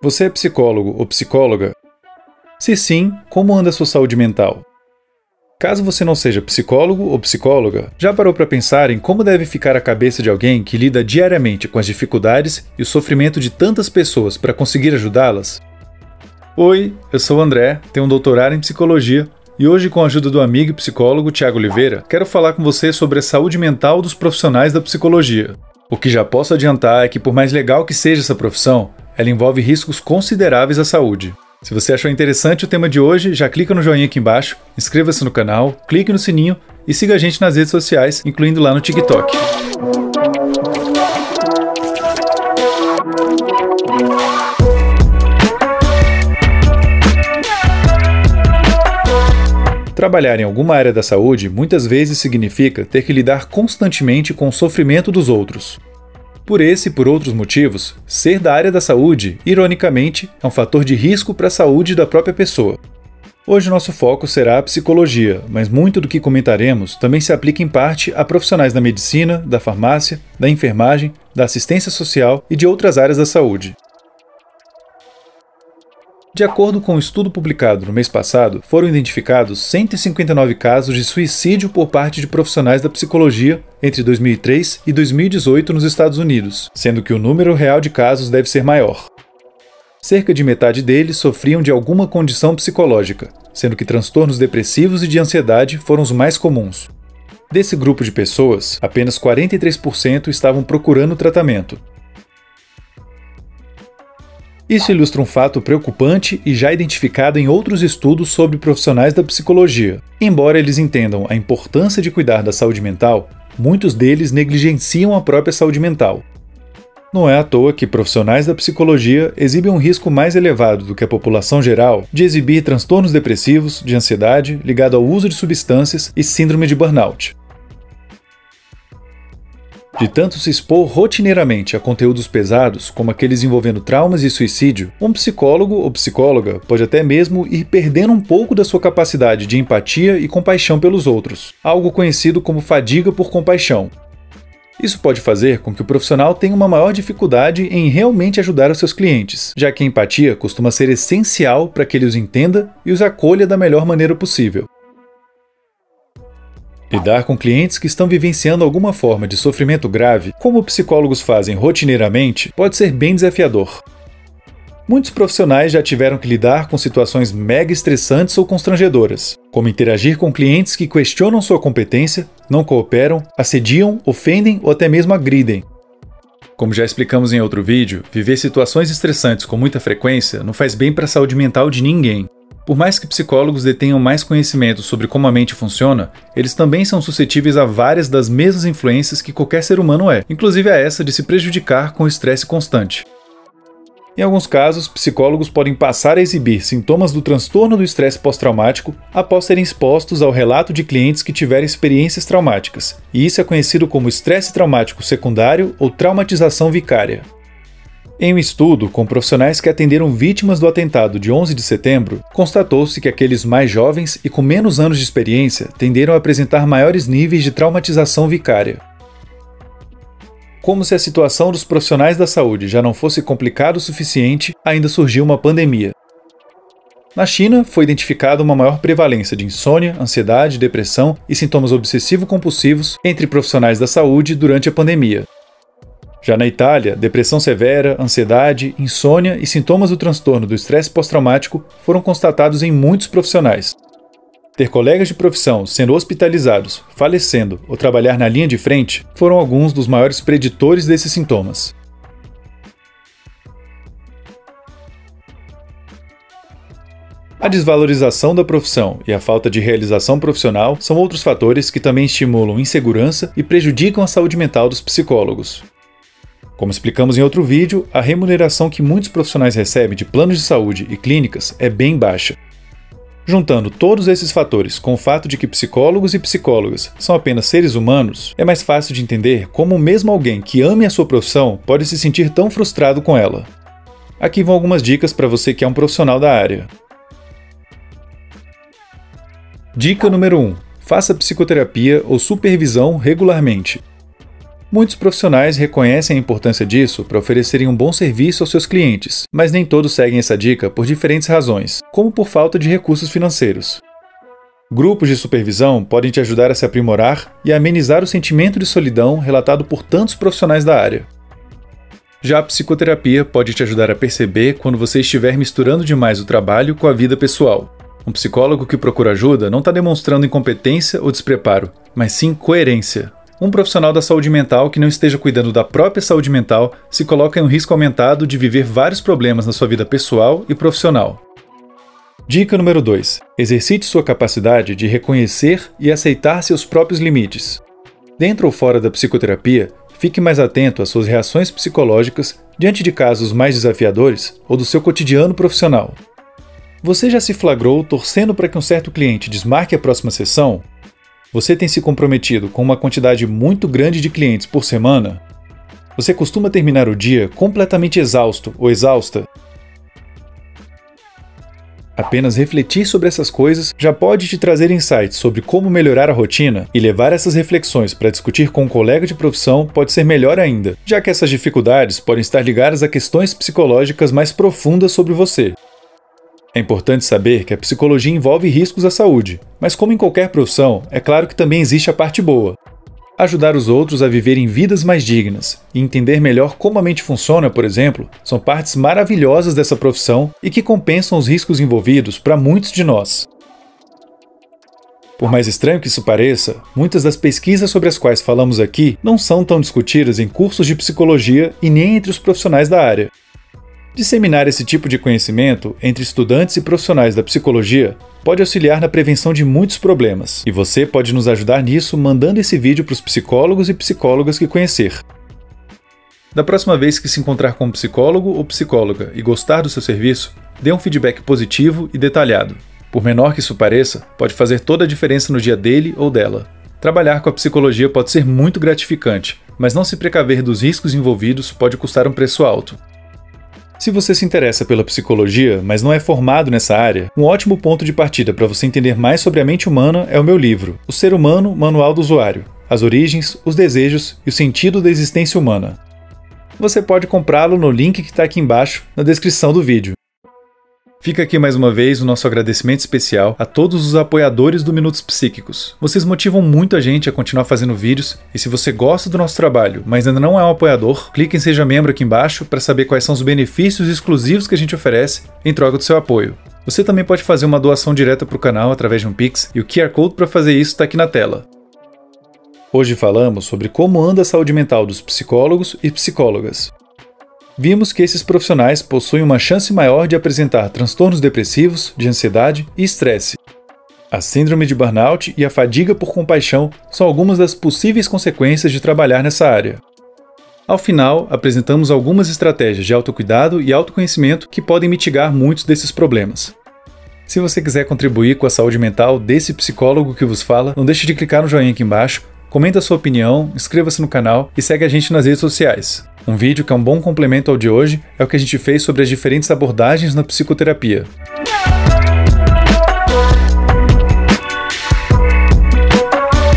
Você é psicólogo ou psicóloga? Se sim, como anda a sua saúde mental? Caso você não seja psicólogo ou psicóloga, já parou para pensar em como deve ficar a cabeça de alguém que lida diariamente com as dificuldades e o sofrimento de tantas pessoas para conseguir ajudá-las? Oi, eu sou o André, tenho um doutorado em psicologia e hoje, com a ajuda do amigo e psicólogo Tiago Oliveira, quero falar com você sobre a saúde mental dos profissionais da psicologia. O que já posso adiantar é que, por mais legal que seja essa profissão, ela envolve riscos consideráveis à saúde. Se você achou interessante o tema de hoje, já clica no joinha aqui embaixo, inscreva-se no canal, clique no sininho e siga a gente nas redes sociais, incluindo lá no TikTok. Trabalhar em alguma área da saúde muitas vezes significa ter que lidar constantemente com o sofrimento dos outros. Por esse e por outros motivos, ser da área da saúde, ironicamente, é um fator de risco para a saúde da própria pessoa. Hoje nosso foco será a psicologia, mas muito do que comentaremos também se aplica em parte a profissionais da medicina, da farmácia, da enfermagem, da assistência social e de outras áreas da saúde. De acordo com um estudo publicado no mês passado, foram identificados 159 casos de suicídio por parte de profissionais da psicologia entre 2003 e 2018 nos Estados Unidos, sendo que o número real de casos deve ser maior. Cerca de metade deles sofriam de alguma condição psicológica, sendo que transtornos depressivos e de ansiedade foram os mais comuns. Desse grupo de pessoas, apenas 43% estavam procurando tratamento, isso ilustra um fato preocupante e já identificado em outros estudos sobre profissionais da psicologia. Embora eles entendam a importância de cuidar da saúde mental, muitos deles negligenciam a própria saúde mental. Não é à toa que profissionais da psicologia exibem um risco mais elevado do que a população geral de exibir transtornos depressivos, de ansiedade, ligado ao uso de substâncias e síndrome de burnout. De tanto se expor rotineiramente a conteúdos pesados, como aqueles envolvendo traumas e suicídio, um psicólogo ou psicóloga pode até mesmo ir perdendo um pouco da sua capacidade de empatia e compaixão pelos outros, algo conhecido como fadiga por compaixão. Isso pode fazer com que o profissional tenha uma maior dificuldade em realmente ajudar os seus clientes, já que a empatia costuma ser essencial para que ele os entenda e os acolha da melhor maneira possível. Lidar com clientes que estão vivenciando alguma forma de sofrimento grave, como psicólogos fazem rotineiramente, pode ser bem desafiador. Muitos profissionais já tiveram que lidar com situações mega estressantes ou constrangedoras, como interagir com clientes que questionam sua competência, não cooperam, assediam, ofendem ou até mesmo agridem. Como já explicamos em outro vídeo, viver situações estressantes com muita frequência não faz bem para a saúde mental de ninguém. Por mais que psicólogos detenham mais conhecimento sobre como a mente funciona, eles também são suscetíveis a várias das mesmas influências que qualquer ser humano é, inclusive a essa de se prejudicar com o estresse constante. Em alguns casos, psicólogos podem passar a exibir sintomas do transtorno do estresse pós-traumático após serem expostos ao relato de clientes que tiveram experiências traumáticas, e isso é conhecido como estresse traumático secundário ou traumatização vicária. Em um estudo com profissionais que atenderam vítimas do atentado de 11 de setembro, constatou-se que aqueles mais jovens e com menos anos de experiência tenderam a apresentar maiores níveis de traumatização vicária. Como se a situação dos profissionais da saúde já não fosse complicada o suficiente, ainda surgiu uma pandemia. Na China, foi identificada uma maior prevalência de insônia, ansiedade, depressão e sintomas obsessivo-compulsivos entre profissionais da saúde durante a pandemia, já na Itália, depressão severa, ansiedade, insônia e sintomas do transtorno do estresse pós-traumático foram constatados em muitos profissionais. Ter colegas de profissão sendo hospitalizados, falecendo ou trabalhar na linha de frente foram alguns dos maiores preditores desses sintomas. A desvalorização da profissão e a falta de realização profissional são outros fatores que também estimulam insegurança e prejudicam a saúde mental dos psicólogos. Como explicamos em outro vídeo, a remuneração que muitos profissionais recebem de planos de saúde e clínicas é bem baixa. Juntando todos esses fatores com o fato de que psicólogos e psicólogas são apenas seres humanos, é mais fácil de entender como mesmo alguém que ame a sua profissão pode se sentir tão frustrado com ela. Aqui vão algumas dicas para você que é um profissional da área. Dica número 1: Faça psicoterapia ou supervisão regularmente. Muitos profissionais reconhecem a importância disso para oferecerem um bom serviço aos seus clientes, mas nem todos seguem essa dica por diferentes razões, como por falta de recursos financeiros. Grupos de supervisão podem te ajudar a se aprimorar e amenizar o sentimento de solidão relatado por tantos profissionais da área. Já a psicoterapia pode te ajudar a perceber quando você estiver misturando demais o trabalho com a vida pessoal. Um psicólogo que procura ajuda não está demonstrando incompetência ou despreparo, mas sim coerência. Um profissional da saúde mental que não esteja cuidando da própria saúde mental se coloca em um risco aumentado de viver vários problemas na sua vida pessoal e profissional. Dica número 2: Exercite sua capacidade de reconhecer e aceitar seus próprios limites. Dentro ou fora da psicoterapia, fique mais atento às suas reações psicológicas diante de casos mais desafiadores ou do seu cotidiano profissional. Você já se flagrou torcendo para que um certo cliente desmarque a próxima sessão? Você tem se comprometido com uma quantidade muito grande de clientes por semana? Você costuma terminar o dia completamente exausto ou exausta Apenas refletir sobre essas coisas já pode te trazer insights sobre como melhorar a rotina e levar essas reflexões para discutir com um colega de profissão pode ser melhor ainda, já que essas dificuldades podem estar ligadas a questões psicológicas mais profundas sobre você. É importante saber que a psicologia envolve riscos à saúde, mas como em qualquer profissão, é claro que também existe a parte boa, Ajudar os outros a viverem vidas mais dignas e entender melhor como a mente funciona, por exemplo, são partes maravilhosas dessa profissão e que compensam os riscos envolvidos para muitos de nós. Por mais estranho que isso pareça, muitas das pesquisas sobre as quais falamos aqui não são tão discutidas em cursos de psicologia e nem entre os profissionais da área. Disseminar esse tipo de conhecimento entre estudantes e profissionais da psicologia pode auxiliar na prevenção de muitos problemas, e você pode nos ajudar nisso mandando esse vídeo para os psicólogos e psicólogas que conhecer. Da próxima vez que se encontrar com um psicólogo ou psicóloga e gostar do seu serviço, dê um feedback positivo e detalhado. Por menor que isso pareça, pode fazer toda a diferença no dia dele ou dela. Trabalhar com a psicologia pode ser muito gratificante, mas não se precaver dos riscos envolvidos pode custar um preço alto. Se você se interessa pela psicologia, mas não é formado nessa área, um ótimo ponto de partida para você entender mais sobre a mente humana é o meu livro, O Ser Humano Manual do Usuário: As Origens, os Desejos e o Sentido da Existência Humana. Você pode comprá-lo no link que está aqui embaixo na descrição do vídeo. Fica aqui mais uma vez o nosso agradecimento especial a todos os apoiadores do Minutos Psíquicos. Vocês motivam muito a gente a continuar fazendo vídeos e se você gosta do nosso trabalho, mas ainda não é um apoiador, clique em Seja Membro aqui embaixo para saber quais são os benefícios exclusivos que a gente oferece em troca do seu apoio. Você também pode fazer uma doação direta para o canal através de um Pix e o QR Code para fazer isso está aqui na tela. Hoje falamos sobre como anda a saúde mental dos psicólogos e psicólogas vimos que esses profissionais possuem uma chance maior de apresentar transtornos depressivos, de ansiedade e estresse. A síndrome de burnout e a fadiga por compaixão são algumas das possíveis consequências de trabalhar nessa área. Ao final, apresentamos algumas estratégias de autocuidado e autoconhecimento que podem mitigar muitos desses problemas. Se você quiser contribuir com a saúde mental desse psicólogo que vos fala, não deixe de clicar no joinha aqui embaixo, comenta a sua opinião, inscreva-se no canal e segue a gente nas redes sociais. Um vídeo que é um bom complemento ao de hoje é o que a gente fez sobre as diferentes abordagens na psicoterapia.